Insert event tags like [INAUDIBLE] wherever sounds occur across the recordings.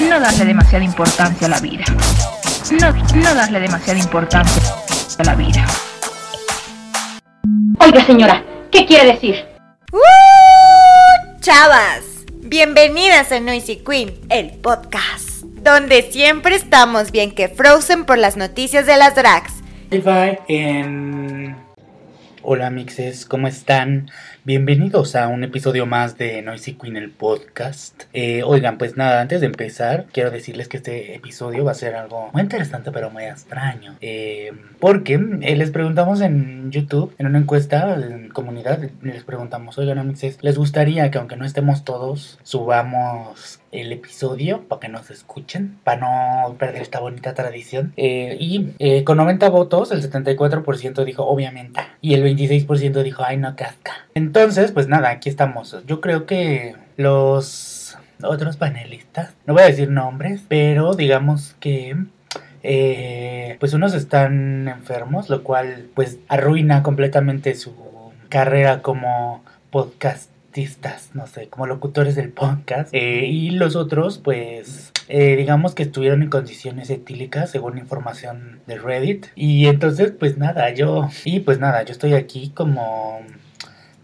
no darle demasiada importancia a la vida. No, no darle demasiada importancia a la vida. Oiga, señora, ¿qué quiere decir? ¡Uh! Chavas, bienvenidas a Noisy Queen, el podcast, donde siempre estamos bien que frozen por las noticias de las drags. en... Hola mixes, ¿cómo están? Bienvenidos a un episodio más de Noisy Queen el podcast. Eh, oigan, pues nada, antes de empezar, quiero decirles que este episodio va a ser algo muy interesante pero muy extraño. Eh, porque eh, les preguntamos en YouTube, en una encuesta en comunidad, les preguntamos, oigan amixes, ¿les gustaría que aunque no estemos todos, subamos el episodio para que nos escuchen, para no perder esta bonita tradición. y con 90 votos, el 74% dijo obviamente, y el 26% dijo ay no casca. Entonces, pues nada, aquí estamos. Yo creo que los otros panelistas, no voy a decir nombres, pero digamos que eh, pues unos están enfermos, lo cual pues arruina completamente su carrera como podcastistas, no sé, como locutores del podcast. Eh, y los otros pues eh, digamos que estuvieron en condiciones etílicas según información de Reddit. Y entonces pues nada, yo... Y pues nada, yo estoy aquí como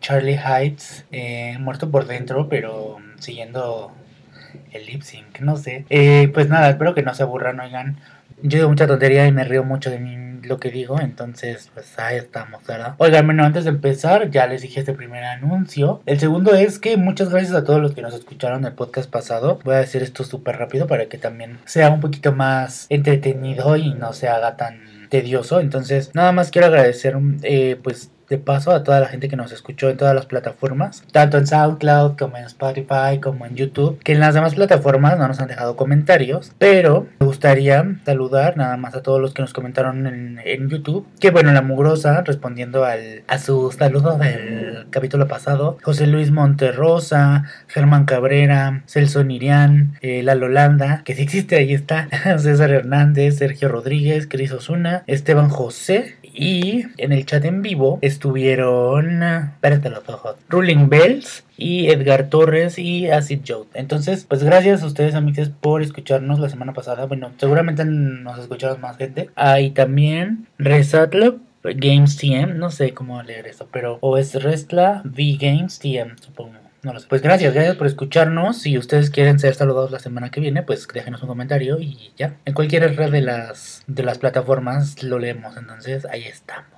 Charlie Heights, eh, muerto por dentro, pero siguiendo el lip sync, no sé. Pues nada, espero que no se aburran, oigan. Yo digo mucha tontería y me río mucho de mí, lo que digo, entonces pues ahí estamos, ¿verdad? Oigan, bueno, antes de empezar, ya les dije este primer anuncio. El segundo es que muchas gracias a todos los que nos escucharon el podcast pasado. Voy a decir esto súper rápido para que también sea un poquito más entretenido y no se haga tan tedioso. Entonces, nada más quiero agradecer, eh, pues de paso a toda la gente que nos escuchó en todas las plataformas, tanto en SoundCloud como en Spotify como en YouTube, que en las demás plataformas no nos han dejado comentarios, pero me gustaría saludar nada más a todos los que nos comentaron en, YouTube, que bueno, la mugrosa, respondiendo al, a su saludo del capítulo pasado, José Luis Monterrosa, Germán Cabrera, Celso Nirián, eh, La Lolanda, que si existe, ahí está, [LAUGHS] César Hernández, Sergio Rodríguez, Cris Osuna, Esteban José, y en el chat en vivo estuvieron. Espérate los ojos. Ruling Bells y Edgar Torres y Acid Joe. Entonces, pues gracias a ustedes, amigos, por escucharnos la semana pasada. Bueno, seguramente nos escucharon más gente. Ahí también Resatlo Games TM, no sé cómo leer eso, pero o es Restla V Games TM, supongo. No lo sé. Pues gracias, gracias por escucharnos. Si ustedes quieren ser saludados la semana que viene, pues déjenos un comentario y ya. En cualquier red de las, de las plataformas lo leemos. Entonces ahí estamos.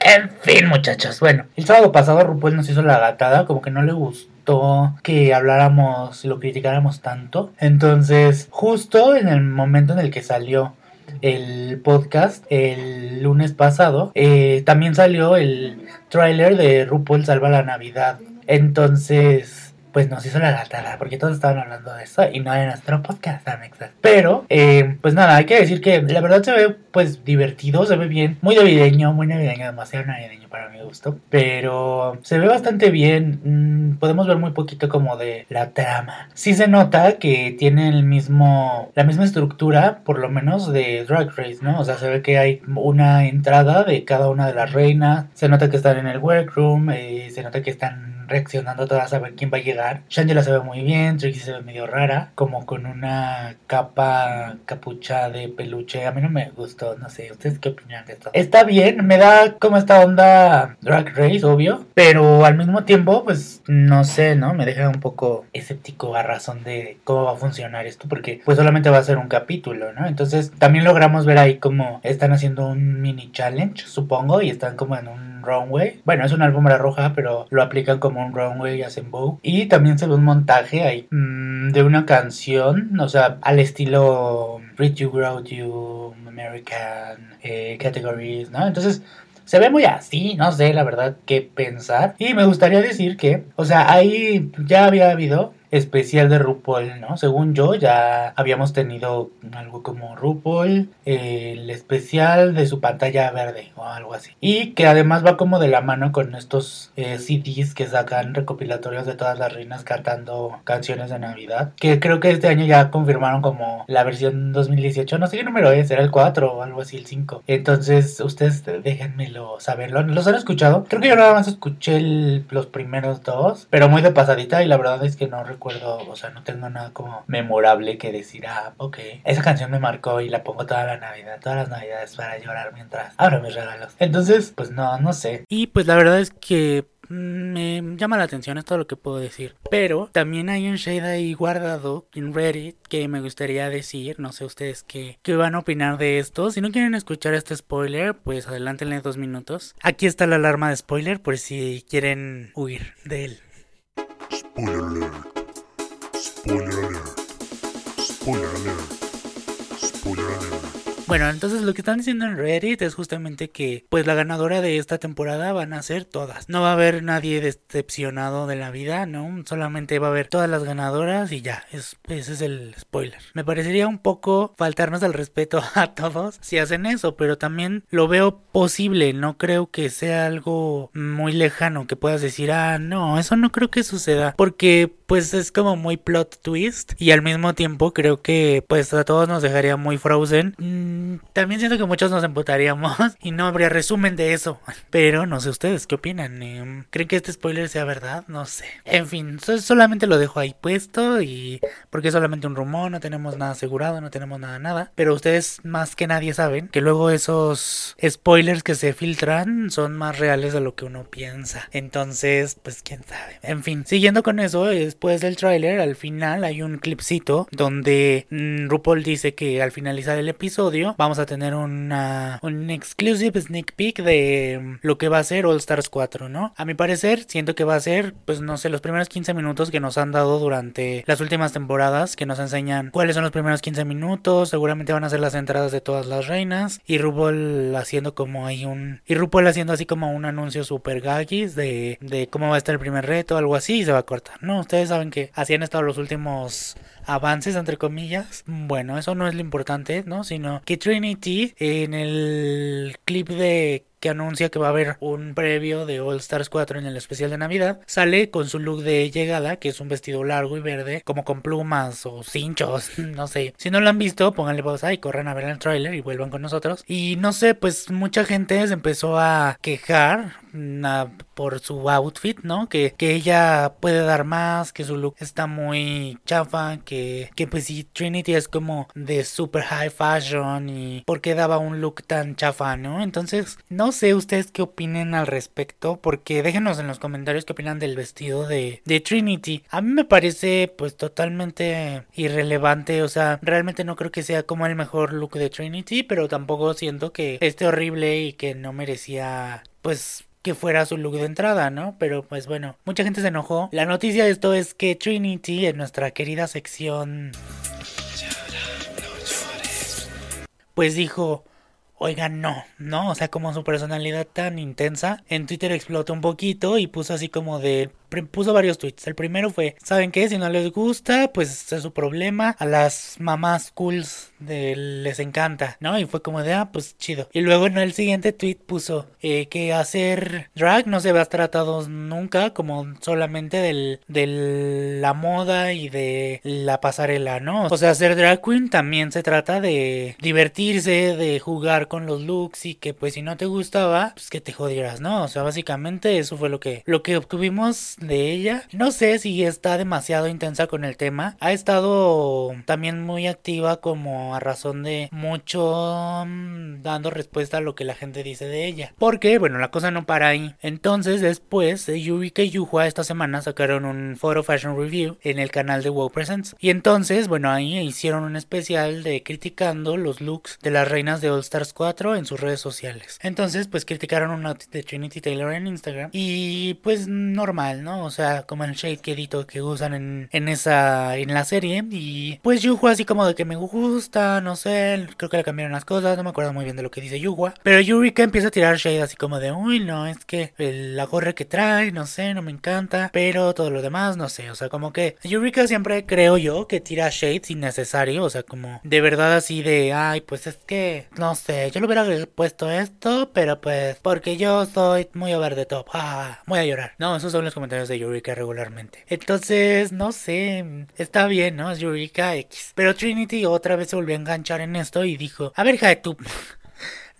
En fin, muchachos. Bueno, el sábado pasado RuPaul nos hizo la gatada, como que no le gustó que habláramos, lo criticáramos tanto. Entonces, justo en el momento en el que salió el podcast el lunes pasado, eh, también salió el tráiler de RuPaul Salva la Navidad entonces, pues nos hizo la gatada, porque todos estaban hablando de eso y no en nuestro podcast, amexas. Pero, eh, pues nada, hay que decir que la verdad se ve pues divertido, se ve bien, muy navideño, muy navideño, demasiado navideño para mi gusto, pero se ve bastante bien, mm, podemos ver muy poquito como de la trama. Sí se nota que tiene el mismo, la misma estructura, por lo menos de Drag Race, ¿no? O sea, se ve que hay una entrada de cada una de las reinas, se nota que están en el workroom, eh, se nota que están reaccionando todas a ver quién va a llegar. Shangela se ve muy bien, Trixie se ve medio rara, como con una capa capucha de peluche. A mí no me gustó, no sé, ¿ustedes qué opinan de esto? Está bien, me da como esta onda Drag Race, obvio, pero al mismo tiempo, pues no sé, ¿no? Me deja un poco escéptico a razón de cómo va a funcionar esto, porque pues solamente va a ser un capítulo, ¿no? Entonces también logramos ver ahí como están haciendo un mini challenge, supongo, y están como en un runway. Bueno, es una alfombra roja, pero lo aplican como un runway y hacen bow. Y también se ve un montaje ahí mm, de una canción, o sea, al estilo Read You, Grow You, American eh, Categories, ¿no? Entonces, se ve muy así, no sé la verdad qué pensar. Y me gustaría decir que, o sea, ahí ya había habido especial de RuPaul, ¿no? Según yo, ya habíamos tenido algo como RuPaul, el especial de su pantalla verde o algo así. Y que además va como de la mano con estos eh, CDs que sacan recopilatorios de todas las reinas cantando canciones de Navidad. Que creo que este año ya confirmaron como la versión 2018. No sé qué número es, era el 4 o algo así, el 5. Entonces, ustedes déjenmelo saberlo. ¿Los han escuchado? Creo que yo nada más escuché los primeros dos, pero muy de pasadita y la verdad es que no recuerdo recuerdo, o sea, no tengo nada como memorable que decir, ah, ok, esa canción me marcó y la pongo toda la Navidad, todas las Navidades para llorar mientras abro mis regalos. Entonces, pues no, no sé. Y pues la verdad es que me llama la atención, es todo lo que puedo decir. Pero también hay un shade ahí guardado en Reddit que me gustaría decir. No sé ustedes qué, qué van a opinar de esto. Si no quieren escuchar este spoiler, pues adelántenle dos minutos. Aquí está la alarma de spoiler por si quieren huir de él. Spoiler alert. Spoiler. Spoiler. Spoiler. Bueno, entonces lo que están diciendo en Reddit es justamente que pues la ganadora de esta temporada van a ser todas. No va a haber nadie decepcionado de la vida, ¿no? Solamente va a haber todas las ganadoras y ya, es, ese es el spoiler. Me parecería un poco faltarnos al respeto [LAUGHS] a todos si hacen eso, pero también lo veo posible, no creo que sea algo muy lejano que puedas decir, ah, no, eso no creo que suceda, porque pues es como muy plot twist y al mismo tiempo creo que pues a todos nos dejaría muy frozen. Mm, también siento que muchos nos emputaríamos [LAUGHS] y no habría resumen de eso. [LAUGHS] Pero no sé ustedes qué opinan. Em, ¿Creen que este spoiler sea verdad? No sé. En fin, solamente lo dejo ahí puesto y porque es solamente un rumor, no tenemos nada asegurado, no tenemos nada nada. Pero ustedes más que nadie saben que luego esos spoilers que se filtran son más reales de lo que uno piensa. Entonces, pues quién sabe. En fin, siguiendo con eso, es después del tráiler, al final hay un clipcito donde mm, RuPaul dice que al finalizar el episodio vamos a tener una, un exclusive sneak peek de mm, lo que va a ser All Stars 4, ¿no? A mi parecer, siento que va a ser, pues no sé, los primeros 15 minutos que nos han dado durante las últimas temporadas, que nos enseñan cuáles son los primeros 15 minutos, seguramente van a ser las entradas de todas las reinas, y RuPaul haciendo como hay un... Y RuPaul haciendo así como un anuncio super gaggis de, de cómo va a estar el primer reto, algo así, y se va a cortar, ¿no? Ustedes saben que así han estado los últimos avances entre comillas. Bueno, eso no es lo importante, ¿no? Sino que Trinity en el clip de que anuncia que va a haber un previo de All Stars 4 en el especial de Navidad, sale con su look de llegada, que es un vestido largo y verde, como con plumas o cinchos, [LAUGHS] no sé. Si no lo han visto, pónganle pausa y corran a ver el tráiler y vuelvan con nosotros. Y no sé, pues mucha gente se empezó a quejar por su outfit, ¿no? Que, que ella puede dar más, que su look está muy chafa, que, que pues si Trinity es como de super high fashion y por qué daba un look tan chafa, ¿no? Entonces, no sé ustedes qué opinen al respecto, porque déjenos en los comentarios qué opinan del vestido de, de Trinity. A mí me parece pues totalmente irrelevante, o sea, realmente no creo que sea como el mejor look de Trinity, pero tampoco siento que esté horrible y que no merecía pues que fuera su look de entrada, ¿no? Pero pues bueno, mucha gente se enojó. La noticia de esto es que Trinity en nuestra querida sección pues dijo, oigan, no, no, o sea, como su personalidad tan intensa, en Twitter explotó un poquito y puso así como de puso varios tweets. El primero fue, ¿saben qué? Si no les gusta, pues es su problema. A las mamás cools de, les encanta, ¿no? Y fue como de, ah, pues chido. Y luego en el siguiente tweet puso eh, que hacer drag no se va a tratado nunca como solamente del, de la moda y de la pasarela, ¿no? O sea, ser drag queen también se trata de divertirse, de jugar con los looks y que pues si no te gustaba, pues que te jodieras, ¿no? O sea, básicamente eso fue lo que, lo que obtuvimos de ella. No sé si está demasiado intensa con el tema. Ha estado también muy activa como a razón de mucho mm, dando respuesta a lo que la gente dice de ella. Porque, bueno, la cosa no para ahí. Entonces, después, Yurika y Yuhua esta semana sacaron un Photo Fashion Review en el canal de WoW Presents. Y entonces, bueno, ahí hicieron un especial de criticando los looks de las reinas de All Stars 4 en sus redes sociales. Entonces, pues criticaron una de Trinity Taylor en Instagram. Y pues normal, ¿no? O sea, como el shade quedito que usan en, en esa, en la serie. Y pues Yuhua así como de que me gusta, no sé, creo que le cambiaron las cosas, no me acuerdo muy bien de lo que dice Yuhua. Pero Yurika empieza a tirar shade así como de, uy, no, es que la gorra que trae, no sé, no me encanta. Pero todo lo demás, no sé, o sea, como que Yurika siempre creo yo que tira shade innecesario, o sea, como de verdad así de, ay, pues es que, no sé, yo le hubiera puesto esto, pero pues porque yo soy muy over the top, ah, voy a llorar. No, esos son los comentarios de Yurika regularmente. Entonces, no sé, está bien, ¿no? Es Yurika X. Pero Trinity otra vez se volvió a enganchar en esto y dijo, a ver, hija.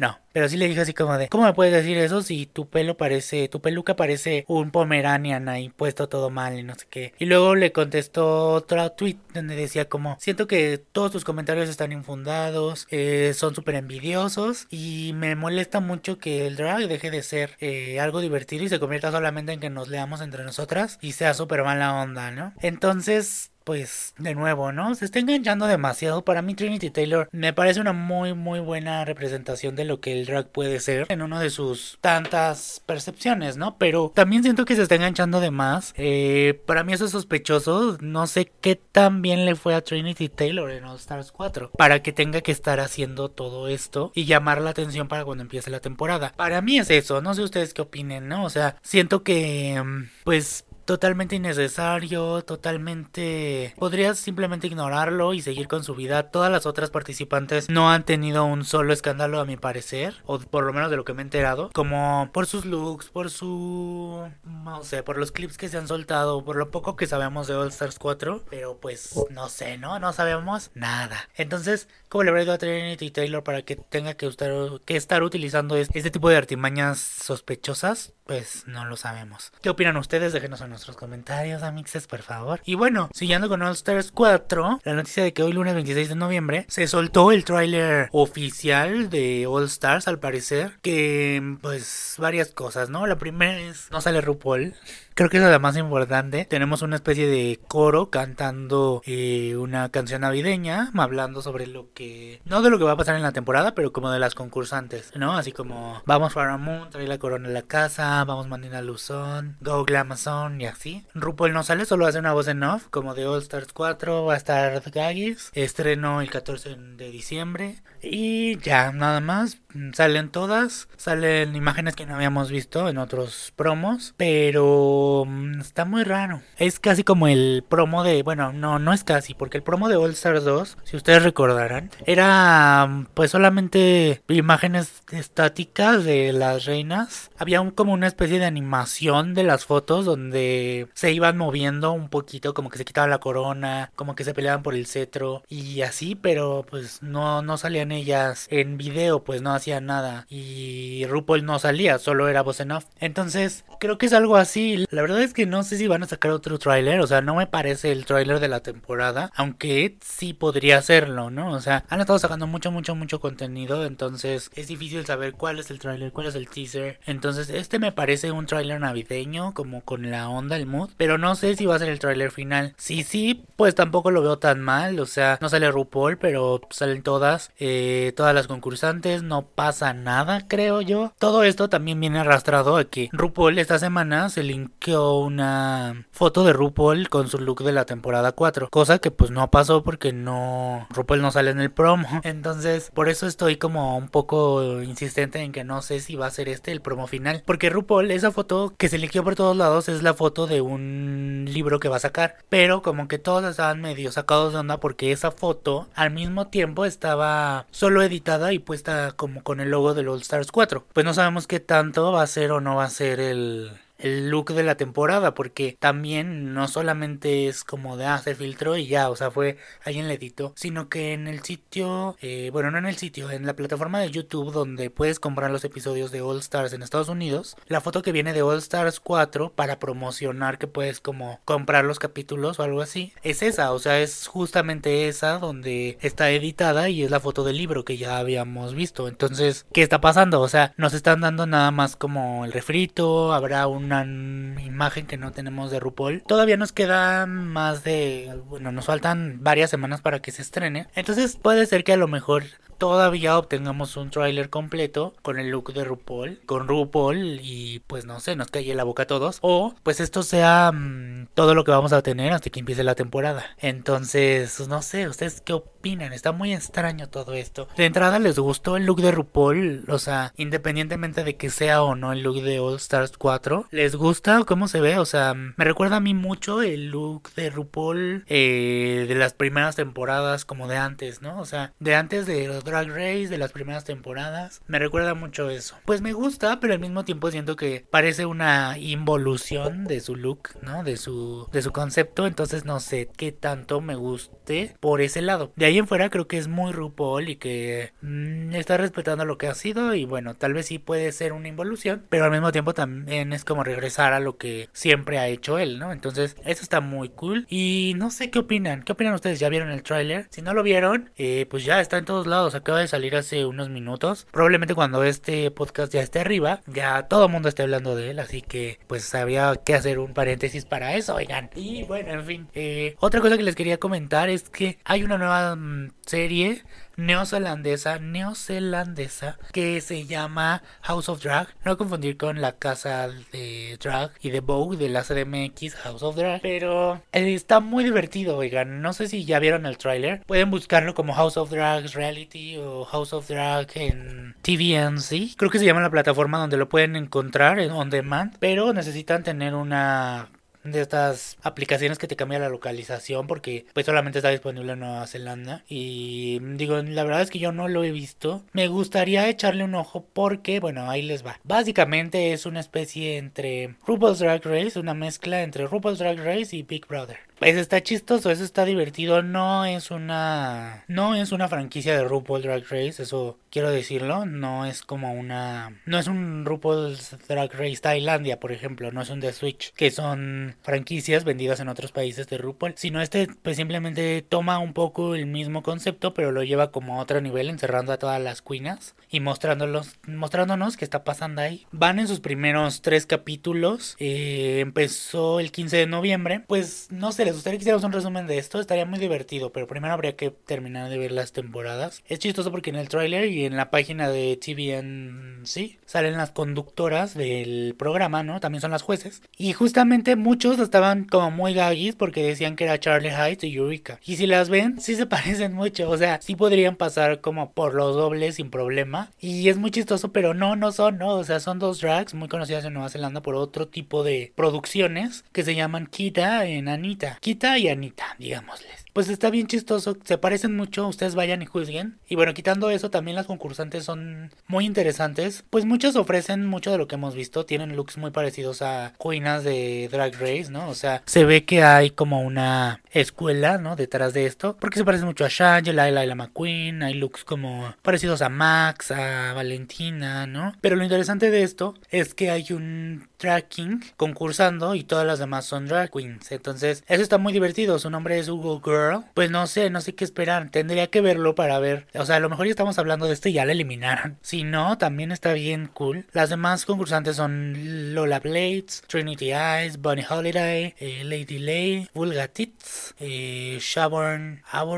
No, pero sí le dije así como de, ¿cómo me puedes decir eso si tu pelo parece, tu peluca parece un Pomeranian ahí puesto todo mal y no sé qué? Y luego le contestó otro tweet donde decía como, siento que todos tus comentarios están infundados, eh, son súper envidiosos y me molesta mucho que el drag deje de ser eh, algo divertido y se convierta solamente en que nos leamos entre nosotras y sea súper mala onda, ¿no? Entonces, pues de nuevo, ¿no? Se está enganchando demasiado. Para mí Trinity Taylor me parece una muy muy buena representación de lo que el drag puede ser en una de sus tantas percepciones, ¿no? Pero también siento que se está enganchando de más. Eh, para mí eso es sospechoso. No sé qué tan bien le fue a Trinity Taylor en All Stars 4 para que tenga que estar haciendo todo esto y llamar la atención para cuando empiece la temporada. Para mí es eso. No sé ustedes qué opinen, ¿no? O sea, siento que mm, pues totalmente innecesario, totalmente... Podrías simplemente ignorarlo y seguir con su vida. Todas las otras participantes no han tenido un solo escándalo a mi parecer, o por lo menos de lo que me he enterado, como por sus looks, por su... no sé, por los clips que se han soltado, por lo poco que sabemos de All Stars 4, pero pues no sé, ¿no? No sabemos nada. Entonces, ¿cómo le habrá ido a Trinity Taylor para que tenga que estar, que estar utilizando este tipo de artimañas sospechosas? Pues no lo sabemos. ¿Qué opinan ustedes? Déjenos en nuestros comentarios, amixes, por favor. Y bueno, siguiendo con All Stars 4, la noticia de que hoy lunes 26 de noviembre se soltó el tráiler oficial de All Stars, al parecer, que pues varias cosas, ¿no? La primera es, no sale RuPaul. Creo que es la más importante. Tenemos una especie de coro cantando eh, una canción navideña, hablando sobre lo que... No de lo que va a pasar en la temporada, pero como de las concursantes, ¿no? Así como vamos para Moon, trae la corona a la casa, vamos Manina Luzón, Go Glamazon y así. RuPaul no sale, solo hace una voz en off, como de All Stars 4, va a estar Gaggis. Estreno el 14 de diciembre. Y ya, nada más. Salen todas. Salen imágenes que no habíamos visto en otros promos. Pero mm, está muy raro. Es casi como el promo de. Bueno, no, no es casi. Porque el promo de All Stars 2, si ustedes recordarán, era mm, pues solamente imágenes estáticas de las reinas. Había como una especie de animación de las fotos donde se iban moviendo un poquito. Como que se quitaba la corona. Como que se peleaban por el cetro. Y así, pero pues no, no salían ellas en video, pues no hacían nada. Y RuPaul no salía, solo era voz en off. Entonces, creo que es algo así. La verdad es que no sé si van a sacar otro tráiler. O sea, no me parece el tráiler de la temporada. Aunque sí podría hacerlo, ¿no? O sea, han estado sacando mucho, mucho, mucho contenido. Entonces, es difícil saber cuál es el tráiler, cuál es el teaser. Entonces, este me parece un tráiler navideño, como con la onda, el mood. Pero no sé si va a ser el tráiler final. Si sí, pues tampoco lo veo tan mal. O sea, no sale RuPaul, pero salen todas. Eh, todas las concursantes, no pasa nada, creo yo. Todo esto también viene arrastrado a que RuPaul esta semana se linkeó una foto de RuPaul con su look de la temporada 4, cosa que pues no pasó porque no RuPaul no sale en el promo. [LAUGHS] Entonces, por eso estoy como un poco insistente en que no sé si va a ser este el promo final, porque RuPaul esa foto que se linkeó por todos lados es la foto de un libro que va a sacar, pero como que todos estaban medio sacados de onda porque esa foto al mismo tiempo estaba solo editada y puesta como con el logo del All Stars 4. Pues no sabemos qué tanto va a ser o no va a ser el, el look de la temporada, porque también no solamente es como de, ah, se filtró y ya, o sea, fue alguien le editó, sino que en el sitio, eh, bueno, no en el sitio, en la plataforma de YouTube donde puedes comprar los episodios de All Stars en Estados Unidos, la foto que viene de All Stars 4 para promocionar que puedes como comprar los capítulos o algo así, es esa, o sea, es justamente esa donde está editada y es la foto del libro que ya habíamos visto. Entonces, ¿qué está pasando? O sea, nos están dando nada más como el refrito, habrá un una imagen que no tenemos de RuPaul. Todavía nos queda más de, bueno, nos faltan varias semanas para que se estrene. Entonces puede ser que a lo mejor todavía obtengamos un tráiler completo con el look de RuPaul, con RuPaul y pues no sé, nos calle la boca a todos. O pues esto sea mm, todo lo que vamos a tener hasta que empiece la temporada. Entonces, no sé, ¿ustedes qué opinan? Está muy extraño todo esto. De entrada, ¿les gustó el look de RuPaul? O sea, independientemente de que sea o no el look de All Stars 4, ¿les gusta cómo se ve? O sea, me recuerda a mí mucho el look de RuPaul eh, de las primeras temporadas como de antes, ¿no? O sea, de antes de Drag Race de las primeras temporadas. Me recuerda mucho eso. Pues me gusta, pero al mismo tiempo siento que parece una involución de su look, ¿no? De su, de su concepto. Entonces no sé qué tanto me guste por ese lado. De ahí en fuera creo que es muy RuPaul y que mm, está respetando lo que ha sido y bueno, tal vez sí puede ser una involución, pero al mismo tiempo también es como regresar a lo que siempre ha hecho él, ¿no? Entonces, eso está muy cool y no sé qué opinan. ¿Qué opinan ustedes? ¿Ya vieron el tráiler? Si no lo vieron, eh, pues ya está en todos lados, acaba de salir hace unos minutos. Probablemente cuando este podcast ya esté arriba, ya todo el mundo esté hablando de él, así que pues había que hacer un paréntesis para eso, oigan. Y bueno, en fin, eh, otra cosa que les quería comentar es que hay una nueva mm, serie neozelandesa, neozelandesa, que se llama House of Drag. No confundir con la casa de drag y de Vogue de la CDMX House of Drag. Pero está muy divertido, oigan. No sé si ya vieron el tráiler. Pueden buscarlo como House of Drag Reality o House of Drag en TVNC. Creo que se llama la plataforma donde lo pueden encontrar en on demand. Pero necesitan tener una de estas aplicaciones que te cambia la localización porque pues solamente está disponible en Nueva Zelanda. Y digo la verdad es que yo no lo he visto. Me gustaría echarle un ojo porque bueno ahí les va. Básicamente es una especie entre RuPaul's Drag Race una mezcla entre RuPaul's Drag Race y Big Brother pues está chistoso, eso está divertido. No es una. No es una franquicia de RuPaul Drag Race, eso quiero decirlo. No es como una. No es un RuPaul Drag Race Tailandia, por ejemplo. No es un The Switch, que son franquicias vendidas en otros países de RuPaul. Sino este, pues simplemente toma un poco el mismo concepto, pero lo lleva como a otro nivel, encerrando a todas las queenas y mostrándolos, mostrándonos qué está pasando ahí. Van en sus primeros tres capítulos. Eh, empezó el 15 de noviembre. Pues no sé, les gustaría que hiciéramos un resumen de esto, estaría muy divertido, pero primero habría que terminar de ver las temporadas. Es chistoso porque en el tráiler y en la página de TVN sí salen las conductoras del programa, ¿no? También son las jueces. Y justamente muchos estaban como muy gaguis porque decían que era Charlie Heights y Eureka. Y si las ven, sí se [LAUGHS] parecen mucho, o sea, sí podrían pasar como por los dobles sin problema. Y es muy chistoso, pero no, no son, ¿no? O sea, son dos drags muy conocidas en Nueva Zelanda por otro tipo de producciones que se llaman Kita en Anita. Kita y Anita, digámosles. Pues está bien chistoso, se parecen mucho, ustedes vayan y juzguen. Y bueno, quitando eso, también las concursantes son muy interesantes. Pues muchas ofrecen mucho de lo que hemos visto, tienen looks muy parecidos a cuinas de Drag Race, ¿no? O sea, se ve que hay como una escuela, ¿no? Detrás de esto, porque se parecen mucho a Shangela, a Laila McQueen, hay looks como parecidos a Max, a Valentina, ¿no? Pero lo interesante de esto es que hay un tracking concursando y todas las demás son drag queens. Entonces, eso está muy divertido. Su nombre es Hugo Girl. Pues no sé, no sé qué esperar. Tendría que verlo para ver. O sea, a lo mejor ya estamos hablando de esto y ya la eliminaron. Si no, también está bien cool. Las demás concursantes son Lola Blades, Trinity Eyes, Bunny Holiday, eh, Lady Lay, Vulga Tits, eh,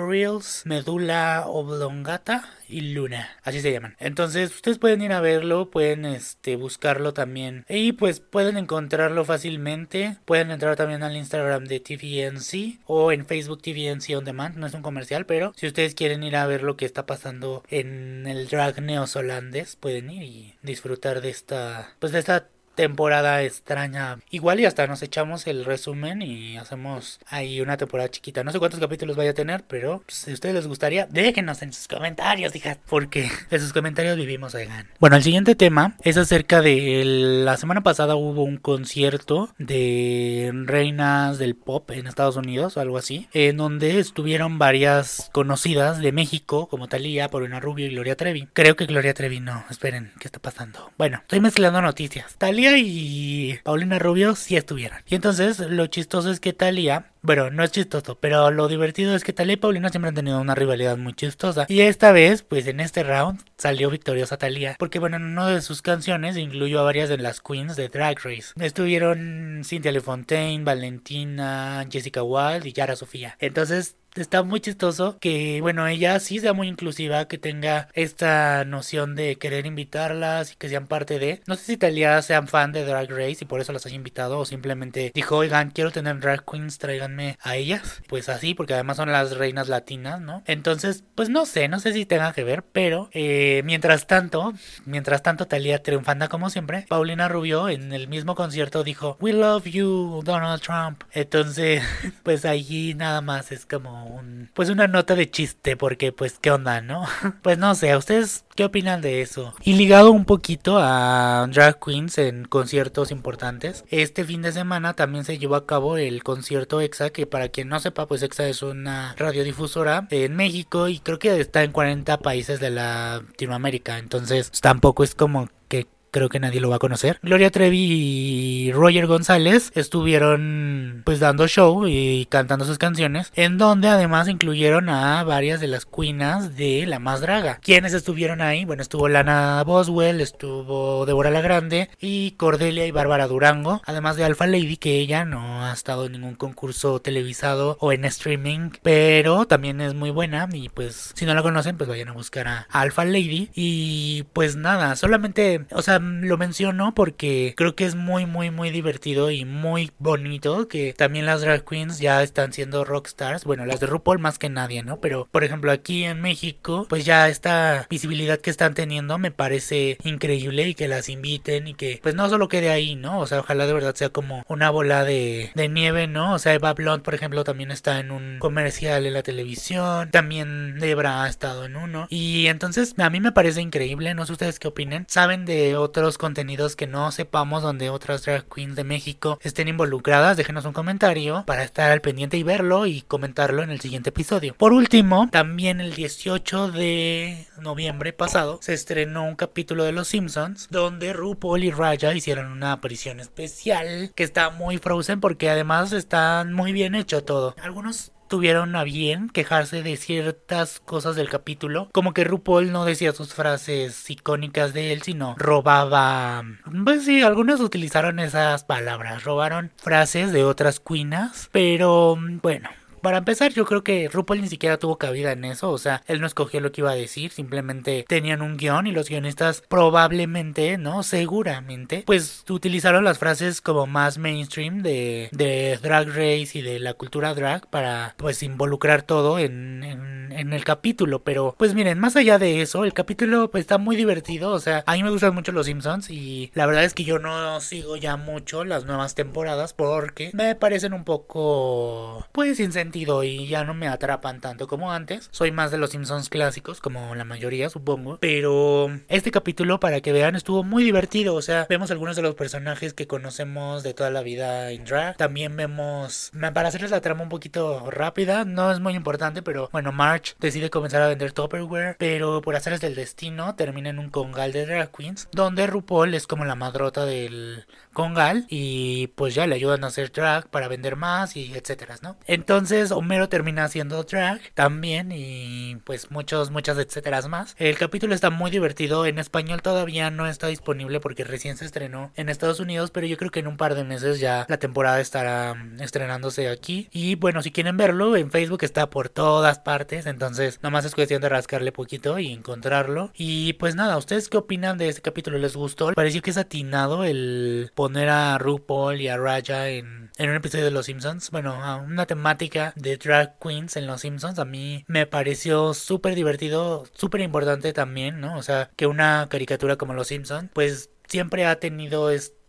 Reels, Medula Oblongata y Luna, así se llaman. Entonces, ustedes pueden ir a verlo, pueden este buscarlo también y pues pueden encontrarlo fácilmente. Pueden entrar también al Instagram de TVNC o en Facebook TVNC on demand, no es un comercial, pero si ustedes quieren ir a ver lo que está pasando en el drag neozolandés, pueden ir y disfrutar de esta pues de esta temporada extraña. Igual y hasta nos echamos el resumen y hacemos ahí una temporada chiquita. No sé cuántos capítulos vaya a tener, pero si a ustedes les gustaría, déjenos en sus comentarios, hija, porque en sus comentarios vivimos, oigan. Bueno, el siguiente tema es acerca de la semana pasada hubo un concierto de reinas del pop en Estados Unidos o algo así, en donde estuvieron varias conocidas de México, como Talía, Paulina Rubio y Gloria Trevi. Creo que Gloria Trevi no, esperen, ¿qué está pasando? Bueno, estoy mezclando noticias. Talía y Paulina Rubio sí estuvieron. Y entonces lo chistoso es que Talía bueno, no es chistoso, pero lo divertido es que Talía y Paulina siempre han tenido una rivalidad muy chistosa. Y esta vez, pues en este round, salió victoriosa Talía. Porque bueno, en una de sus canciones incluyó a varias de las queens de Drag Race. Estuvieron Cynthia LeFontaine, Valentina, Jessica Wild y Yara Sofía. Entonces, está muy chistoso que, bueno, ella sí sea muy inclusiva, que tenga esta noción de querer invitarlas y que sean parte de. No sé si Talía sean fan de Drag Race y por eso las haya invitado o simplemente dijo, oigan, quiero tener drag queens, traigan a ellas. Pues así, porque además son las reinas latinas, ¿no? Entonces, pues no sé, no sé si tenga que ver, pero eh, mientras tanto, mientras tanto Talía triunfando como siempre, Paulina Rubio en el mismo concierto dijo, We love you, Donald Trump. Entonces, [LAUGHS] pues allí nada más es como un, pues una nota de chiste, porque pues qué onda, ¿no? [LAUGHS] Pues no sé, ¿a ustedes qué opinan de eso. Y ligado un poquito a drag queens en conciertos importantes, este fin de semana también se llevó a cabo el concierto EXA, que para quien no sepa, pues EXA es una radiodifusora en México y creo que está en 40 países de Latinoamérica, entonces tampoco es como creo que nadie lo va a conocer. Gloria Trevi y Roger González estuvieron pues dando show y cantando sus canciones, en donde además incluyeron a varias de las queenas de La Más Draga. ¿Quiénes estuvieron ahí? Bueno, estuvo Lana Boswell, estuvo Deborah La Grande y Cordelia y Bárbara Durango, además de Alpha Lady, que ella no ha estado en ningún concurso televisado o en streaming, pero también es muy buena y pues si no la conocen, pues vayan a buscar a Alpha Lady y pues nada, solamente, o sea, lo menciono porque creo que es muy, muy, muy divertido y muy bonito que también las drag queens ya están siendo rockstars. Bueno, las de RuPaul más que nadie, ¿no? Pero, por ejemplo, aquí en México, pues ya esta visibilidad que están teniendo me parece increíble y que las inviten y que, pues no solo quede ahí, ¿no? O sea, ojalá de verdad sea como una bola de, de nieve, ¿no? O sea, Eva Blond, por ejemplo, también está en un comercial en la televisión. También Debra ha estado en uno. Y entonces, a mí me parece increíble. No sé ustedes qué opinen. ¿Saben de otros contenidos que no sepamos donde otras drag queens de México estén involucradas, déjenos un comentario para estar al pendiente y verlo y comentarlo en el siguiente episodio. Por último, también el 18 de noviembre pasado se estrenó un capítulo de Los Simpsons donde RuPaul y Raya hicieron una aparición especial que está muy frozen porque además está muy bien hecho todo. Algunos tuvieron a bien quejarse de ciertas cosas del capítulo, como que RuPaul no decía sus frases icónicas de él, sino robaba, pues sí, algunos utilizaron esas palabras, robaron frases de otras queenas, pero bueno, para empezar, yo creo que RuPaul ni siquiera tuvo cabida en eso. O sea, él no escogió lo que iba a decir. Simplemente tenían un guion y los guionistas probablemente, ¿no? Seguramente, pues utilizaron las frases como más mainstream de, de Drag Race y de la cultura drag para, pues, involucrar todo en, en, el capítulo. Pero, pues miren, más allá de eso, el capítulo pues, está muy divertido. O sea, a mí me gustan mucho los Simpsons y la verdad es que yo no sigo ya mucho las nuevas temporadas porque me parecen un poco, pues, sin y ya no me atrapan tanto como antes. Soy más de los Simpsons clásicos, como la mayoría supongo. Pero este capítulo, para que vean, estuvo muy divertido. O sea, vemos algunos de los personajes que conocemos de toda la vida en drag. También vemos, para hacerles la trama un poquito rápida, no es muy importante, pero bueno, March decide comenzar a vender Tupperware, pero por hacerles del destino termina en un congal de drag queens, donde RuPaul es como la madrota del congal y pues ya le ayudan a hacer drag para vender más y etcétera, ¿no? Entonces Homero termina haciendo drag también y pues muchos, muchas etcétera más. El capítulo está muy divertido. En español todavía no está disponible porque recién se estrenó en Estados Unidos, pero yo creo que en un par de meses ya la temporada estará mm, estrenándose aquí. Y bueno, si quieren verlo, en Facebook está por todas partes. Entonces, nomás es cuestión de rascarle poquito y encontrarlo. Y pues nada, ¿ustedes qué opinan de este capítulo? ¿Les gustó? Pareció que es atinado el poner a RuPaul y a Raja en, en un episodio de Los Simpsons. Bueno, a una temática de drag queens en Los Simpsons a mí me pareció súper divertido, súper importante también, ¿no? O sea, que una caricatura como Los Simpsons, pues siempre ha tenido esta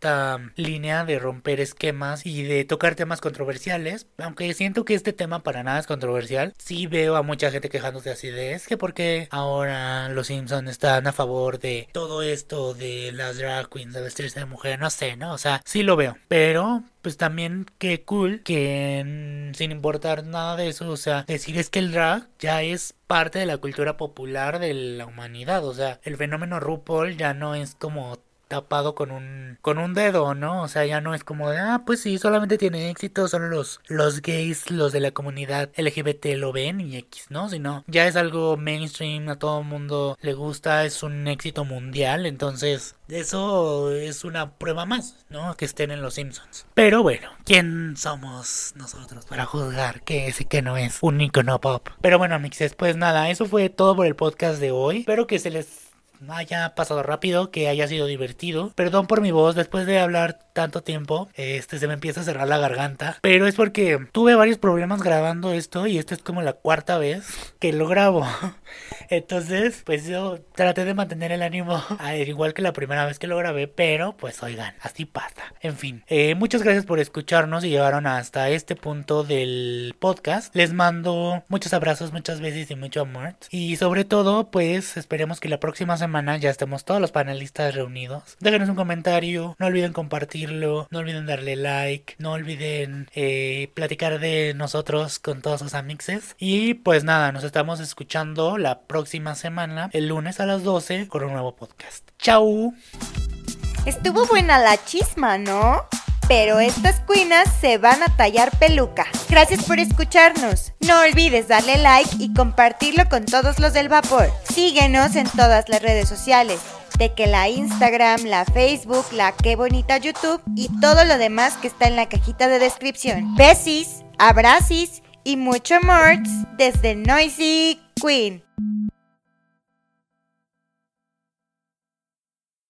línea de romper esquemas y de tocar temas controversiales. Aunque siento que este tema para nada es controversial, sí veo a mucha gente quejándose así de es que porque ahora los Simpsons están a favor de todo esto de las drag queens de vestirse de mujer, no sé, ¿no? O sea, sí lo veo, pero pues también qué cool que sin importar nada de eso, o sea, decir es que el drag ya es parte de la cultura popular de la humanidad, o sea, el fenómeno RuPaul ya no es como tapado con un con un dedo, ¿no? O sea, ya no es como de, ah, pues sí, solamente tiene éxito, solo los los gays, los de la comunidad LGBT lo ven y X, ¿no? Sino ya es algo mainstream, a todo el mundo le gusta, es un éxito mundial, entonces eso es una prueba más, ¿no? Que estén en los Simpsons. Pero bueno, ¿quién somos nosotros para juzgar qué es y qué no es un icono pop? Pero bueno, mixes, pues nada, eso fue todo por el podcast de hoy. Espero que se les haya pasado rápido, que haya sido divertido. Perdón por mi voz, después de hablar tanto tiempo, este se me empieza a cerrar la garganta, pero es porque tuve varios problemas grabando esto y esta es como la cuarta vez que lo grabo. [LAUGHS] Entonces, pues yo traté de mantener el ánimo [LAUGHS] igual que la primera vez que lo grabé, pero pues oigan, así pasa. En fin, eh, muchas gracias por escucharnos y llegaron hasta este punto del podcast. Les mando muchos abrazos, muchas veces y mucho amor. Y sobre todo, pues esperemos que la próxima semana ya estemos todos los panelistas reunidos. Déjenos un comentario, no olviden compartirlo, no olviden darle like, no olviden eh, platicar de nosotros con todos sus amixes. Y pues nada, nos estamos escuchando la próxima semana, el lunes a las 12, con un nuevo podcast. ¡Chao! Estuvo buena la chisma, ¿no? Pero estas cuinas se van a tallar peluca. Gracias por escucharnos. No olvides darle like y compartirlo con todos los del vapor. Síguenos en todas las redes sociales. De que la Instagram, la Facebook, la qué bonita YouTube y todo lo demás que está en la cajita de descripción. Besis, abracis y mucho more desde Noisy Queen.